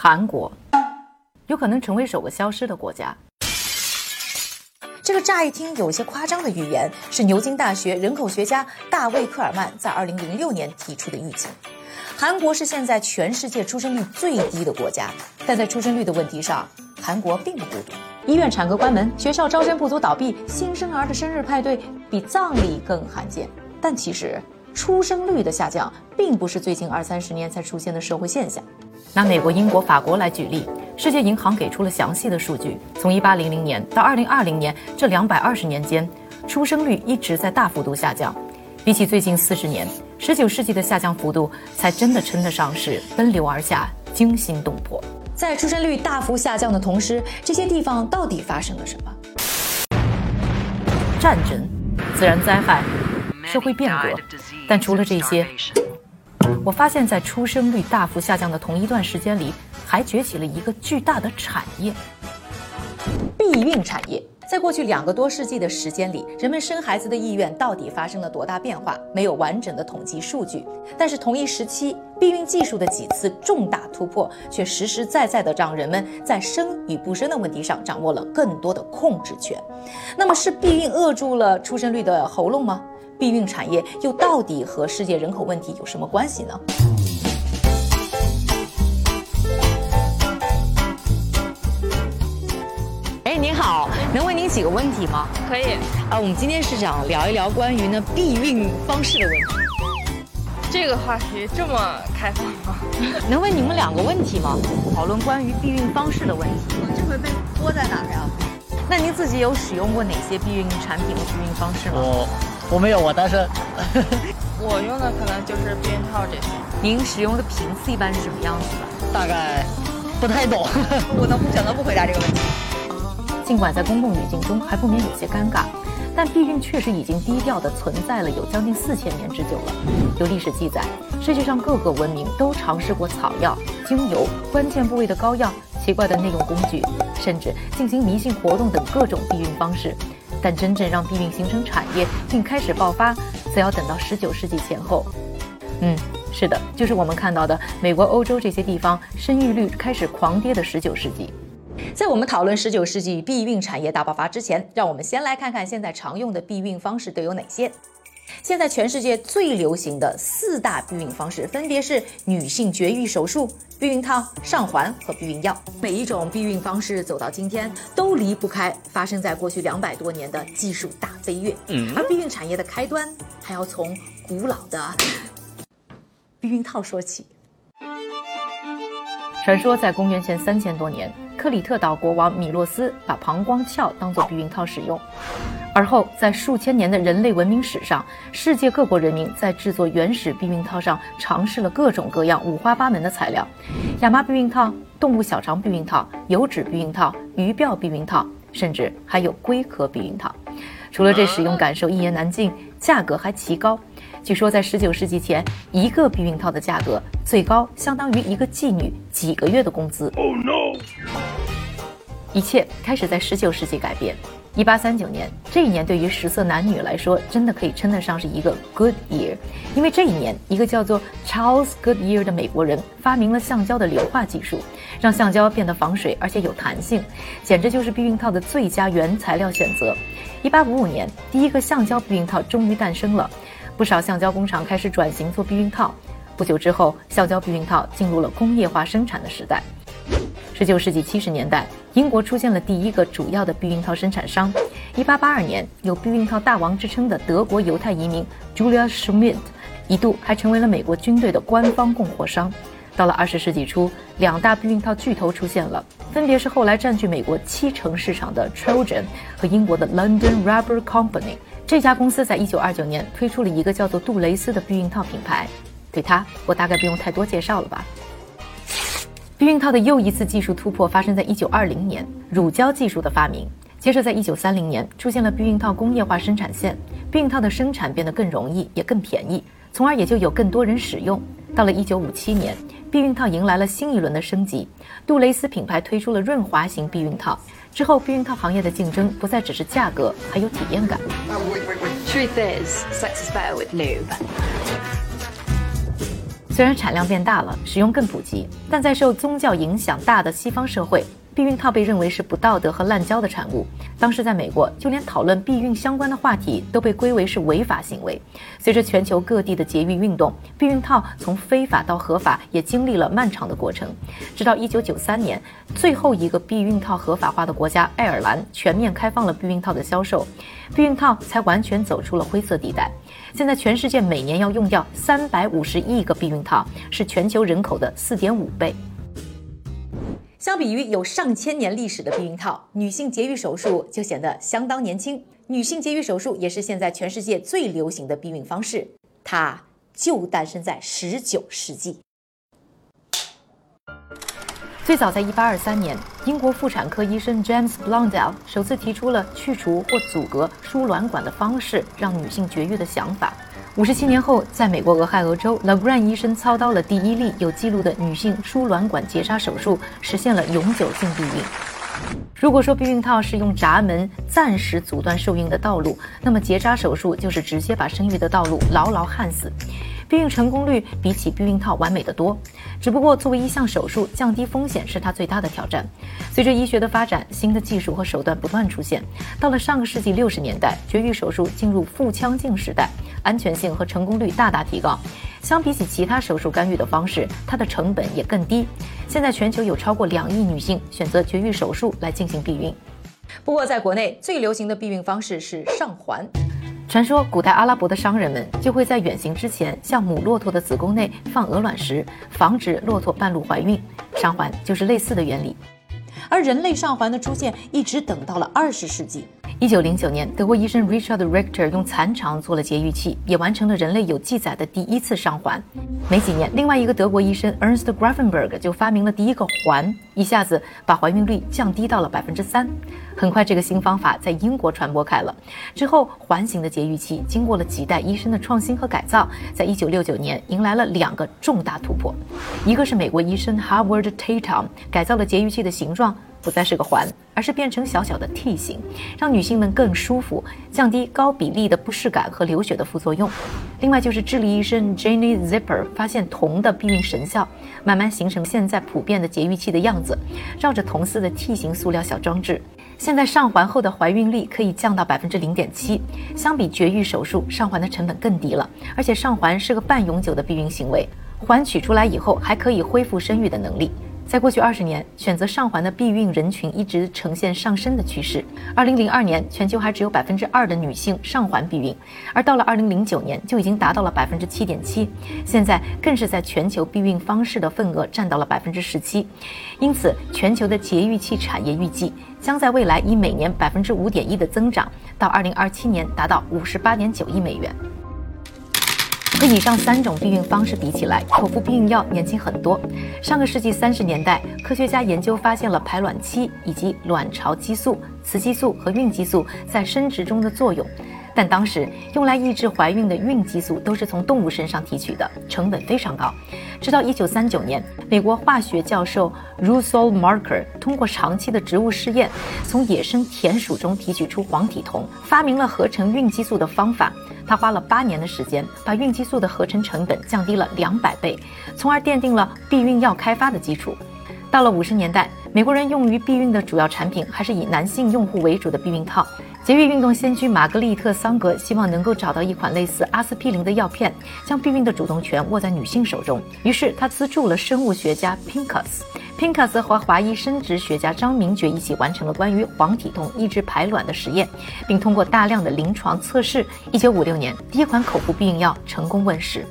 韩国有可能成为首个消失的国家。这个乍一听有些夸张的预言，是牛津大学人口学家大卫·科尔曼在2006年提出的预警。韩国是现在全世界出生率最低的国家，但在出生率的问题上，韩国并不孤独。医院产科关门，学校招生不足倒闭，新生儿的生日派对比葬礼更罕见。但其实，出生率的下降并不是最近二三十年才出现的社会现象。拿美国、英国、法国来举例，世界银行给出了详细的数据：从1800年到2020年这220年间，出生率一直在大幅度下降。比起最近40年，19世纪的下降幅度才真的称得上是奔流而下、惊心动魄。在出生率大幅下降的同时，这些地方到底发生了什么？战争、自然灾害、社会变革，但除了这些。我发现，在出生率大幅下降的同一段时间里，还崛起了一个巨大的产业——避孕产业。在过去两个多世纪的时间里，人们生孩子的意愿到底发生了多大变化？没有完整的统计数据。但是同一时期，避孕技术的几次重大突破，却实实在在的让人们在生与不生的问题上掌握了更多的控制权。那么，是避孕扼住了出生率的喉咙吗？避孕产业又到底和世界人口问题有什么关系呢？哎，您好，能问您几个问题吗？可以。啊，我们今天是想聊一聊关于呢避孕方式的问题。这个话题这么开放吗？能问你们两个问题吗？讨论关于避孕方式的问题。这回被播在哪儿呀？那您自己有使用过哪些避孕产品和避孕方式吗？我。我没有，我但是 我用的可能就是避孕套这些。您使用的频次一般是什么样子的？大概不太懂。我能不选择不回答这个问题。尽管在公共语境中还不免有些尴尬，但避孕确实已经低调的存在了有将近四千年之久了。有历史记载，世界上各个文明都尝试过草药、精油、关键部位的膏药、奇怪的内用工具，甚至进行迷信活动等各种避孕方式。但真正让避孕形成产业并开始爆发，则要等到十九世纪前后。嗯，是的，就是我们看到的美国、欧洲这些地方生育率开始狂跌的十九世纪。在我们讨论十九世纪避孕产业大爆发之前，让我们先来看看现在常用的避孕方式都有哪些。现在全世界最流行的四大避孕方式分别是女性绝育手术、避孕套、上环和避孕药。每一种避孕方式走到今天，都离不开发生在过去两百多年的技术大飞跃。嗯而避孕产业的开端，还要从古老的避孕套说起。传说在公元前三千多年，克里特岛国王米洛斯把膀胱鞘当做避孕套使用。而后，在数千年的人类文明史上，世界各国人民在制作原始避孕套上尝试了各种各样、五花八门的材料：亚麻避孕套、动物小肠避孕套、油脂避孕套、鱼鳔避孕套，甚至还有龟壳避孕套。除了这使用感受一言难尽，价格还奇高。据说在19世纪前，一个避孕套的价格最高相当于一个妓女几个月的工资。Oh no！一切开始在19世纪改变。一八三九年，这一年对于十色男女来说，真的可以称得上是一个 good year，因为这一年，一个叫做 Charles Goodyear 的美国人发明了橡胶的硫化技术，让橡胶变得防水而且有弹性，简直就是避孕套的最佳原材料选择。一八五五年，第一个橡胶避孕套终于诞生了，不少橡胶工厂开始转型做避孕套。不久之后，橡胶避孕套进入了工业化生产的时代。十九世纪七十年代，英国出现了第一个主要的避孕套生产商。一八八二年，有避孕套大王之称的德国犹太移民 Julia Schmidt，一度还成为了美国军队的官方供货商。到了二十世纪初，两大避孕套巨头出现了，分别是后来占据美国七成市场的 Trojan 和英国的 London Rubber Company。这家公司在一九二九年推出了一个叫做杜蕾斯的避孕套品牌。对它，我大概不用太多介绍了吧。避孕套的又一次技术突破发生在一九二零年，乳胶技术的发明。接着，在一九三零年出现了避孕套工业化生产线，避孕套的生产变得更容易，也更便宜，从而也就有更多人使用。到了一九五七年，避孕套迎来了新一轮的升级，杜蕾斯品牌推出了润滑型避孕套。之后，避孕套行业的竞争不再只是价格，还有体验感。Truth is, sex is better with lube. 虽然产量变大了，使用更普及，但在受宗教影响大的西方社会。避孕套被认为是不道德和滥交的产物。当时在美国，就连讨论避孕相关的话题都被归为是违法行为。随着全球各地的节育运动，避孕套从非法到合法也经历了漫长的过程。直到1993年，最后一个避孕套合法化的国家爱尔兰全面开放了避孕套的销售，避孕套才完全走出了灰色地带。现在全世界每年要用掉350亿个避孕套，是全球人口的4.5倍。相比于有上千年历史的避孕套，女性节育手术就显得相当年轻。女性节育手术也是现在全世界最流行的避孕方式，它就诞生在十九世纪。最早在1823年，英国妇产科医生 James Blondell 首次提出了去除或阻隔输卵管的方式，让女性绝育的想法。五十七年后，在美国俄亥俄州，La Grande 医生操刀了第一例有记录的女性输卵管结扎手术，实现了永久性避孕。如果说避孕套是用闸门暂时阻断受孕的道路，那么结扎手术就是直接把生育的道路牢牢焊死。避孕成功率比起避孕套完美的多，只不过作为一项手术，降低风险是它最大的挑战。随着医学的发展，新的技术和手段不断出现。到了上个世纪六十年代，绝育手术进入腹腔镜时代，安全性和成功率大大提高。相比起其他手术干预的方式，它的成本也更低。现在全球有超过两亿女性选择绝育手术来进行避孕。不过，在国内最流行的避孕方式是上环。传说古代阿拉伯的商人们就会在远行之前向母骆驼的子宫内放鹅卵石，防止骆驼半路怀孕。上环就是类似的原理。而人类上环的出现一直等到了二十世纪。一九零九年，德国医生 Richard Richter 用残肠做了节育器，也完成了人类有记载的第一次上环。没几年，另外一个德国医生 Ernst Grafenberg 就发明了第一个环，一下子把怀孕率降低到了百分之三。很快，这个新方法在英国传播开了。之后，环形的节育器经过了几代医生的创新和改造，在一九六九年迎来了两个重大突破。一个是美国医生 Howard Tatum 改造了节育器的形状。不再是个环，而是变成小小的 T 形，让女性们更舒服，降低高比例的不适感和流血的副作用。另外就是智利医生 Jenny Zipper 发现铜的避孕神效，慢慢形成现在普遍的节育器的样子，绕着铜丝的 T 形塑料小装置。现在上环后的怀孕率可以降到百分之零点七，相比绝育手术，上环的成本更低了。而且上环是个半永久的避孕行为，环取出来以后还可以恢复生育的能力。在过去二十年，选择上环的避孕人群一直呈现上升的趋势。二零零二年，全球还只有百分之二的女性上环避孕，而到了二零零九年，就已经达到了百分之七点七。现在更是在全球避孕方式的份额占到了百分之十七。因此，全球的节育器产业预计将在未来以每年百分之五点一的增长，到二零二七年达到五十八点九亿美元。和以上三种避孕方式比起来，口服避孕药年轻很多。上个世纪三十年代，科学家研究发现了排卵期以及卵巢激素、雌激素和孕激素在生殖中的作用。但当时用来抑制怀孕的孕激素都是从动物身上提取的，成本非常高。直到1939年，美国化学教授 Russell Marker 通过长期的植物试验，从野生田鼠中提取出黄体酮，发明了合成孕激素的方法。他花了八年的时间，把孕激素的合成成本降低了两百倍，从而奠定了避孕药开发的基础。到了五十年代，美国人用于避孕的主要产品还是以男性用户为主的避孕套。节育运动先驱玛格丽特·桑格希望能够找到一款类似阿司匹林的药片，将避孕的主动权握在女性手中。于是他资助了生物学家 Pincus。Pincus 和华裔生殖学家张明觉一起完成了关于黄体酮抑制排卵的实验，并通过大量的临床测试，一九五六年第一款口服避孕药成功问世。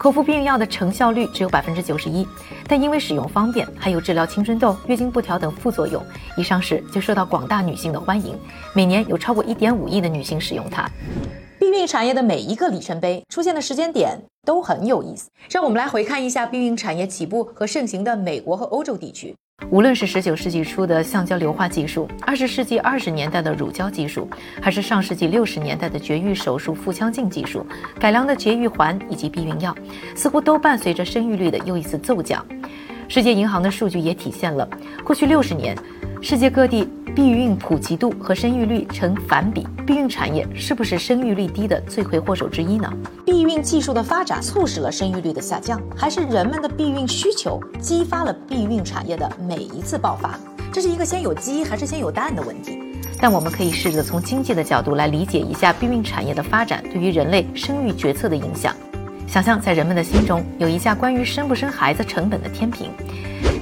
口服避孕药的成效率只有百分之九十一，但因为使用方便，还有治疗青春痘、月经不调等副作用，一上市就受到广大女性的欢迎。每年有超过一点五亿的女性使用它。避孕产业的每一个里程碑出现的时间点都很有意思，让我们来回看一下避孕产业起步和盛行的美国和欧洲地区。无论是十九世纪初的橡胶硫化技术，二十世纪二十年代的乳胶技术，还是上世纪六十年代的绝育手术腹腔镜技术、改良的绝育环以及避孕药，似乎都伴随着生育率的又一次骤降。世界银行的数据也体现了过去六十年，世界各地。避孕普及度和生育率成反比，避孕产业是不是生育率低的罪魁祸首之一呢？避孕技术的发展促使了生育率的下降，还是人们的避孕需求激发了避孕产业的每一次爆发？这是一个先有鸡还是先有蛋的问题。但我们可以试着从经济的角度来理解一下避孕产业的发展对于人类生育决策的影响。想象在人们的心中有一架关于生不生孩子成本的天平，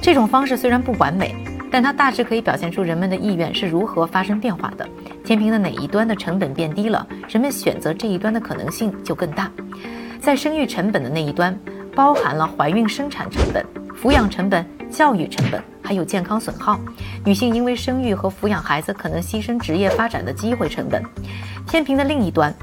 这种方式虽然不完美。但它大致可以表现出人们的意愿是如何发生变化的。天平的哪一端的成本变低了，人们选择这一端的可能性就更大。在生育成本的那一端，包含了怀孕生产成本、抚养成本、教育成本，还有健康损耗。女性因为生育和抚养孩子可能牺牲职业发展的机会成本。天平的另一端。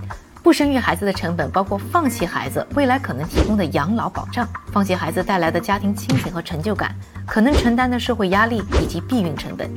不生育孩子的成本包括放弃孩子未来可能提供的养老保障，放弃孩子带来的家庭亲情和成就感，可能承担的社会压力以及避孕成本。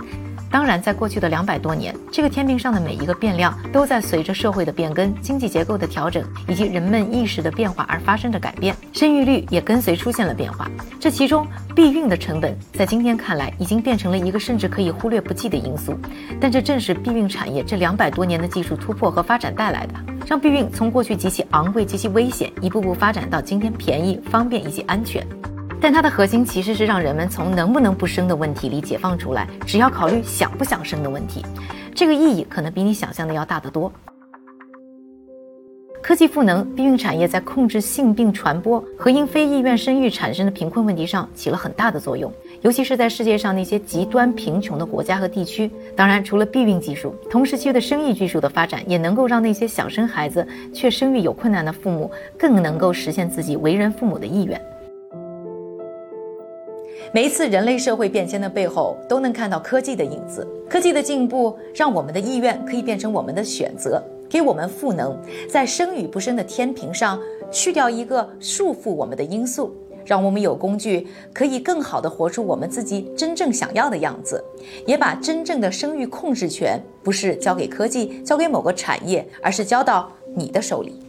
当然，在过去的两百多年，这个天平上的每一个变量都在随着社会的变更、经济结构的调整以及人们意识的变化而发生着改变，生育率也跟随出现了变化。这其中，避孕的成本在今天看来已经变成了一个甚至可以忽略不计的因素。但这正是避孕产业这两百多年的技术突破和发展带来的，让避孕从过去极其昂贵、极其危险，一步步发展到今天便宜、方便以及安全。但它的核心其实是让人们从能不能不生的问题里解放出来，只要考虑想不想生的问题。这个意义可能比你想象的要大得多。科技赋能避孕产业在控制性病传播和因非意愿生育产生的贫困问题上起了很大的作用，尤其是在世界上那些极端贫穷的国家和地区。当然，除了避孕技术，同时期的生育技术的发展也能够让那些想生孩子却生育有困难的父母更能够实现自己为人父母的意愿。每一次人类社会变迁的背后，都能看到科技的影子。科技的进步，让我们的意愿可以变成我们的选择，给我们赋能，在生与不生的天平上去掉一个束缚我们的因素，让我们有工具可以更好的活出我们自己真正想要的样子，也把真正的生育控制权不是交给科技，交给某个产业，而是交到你的手里。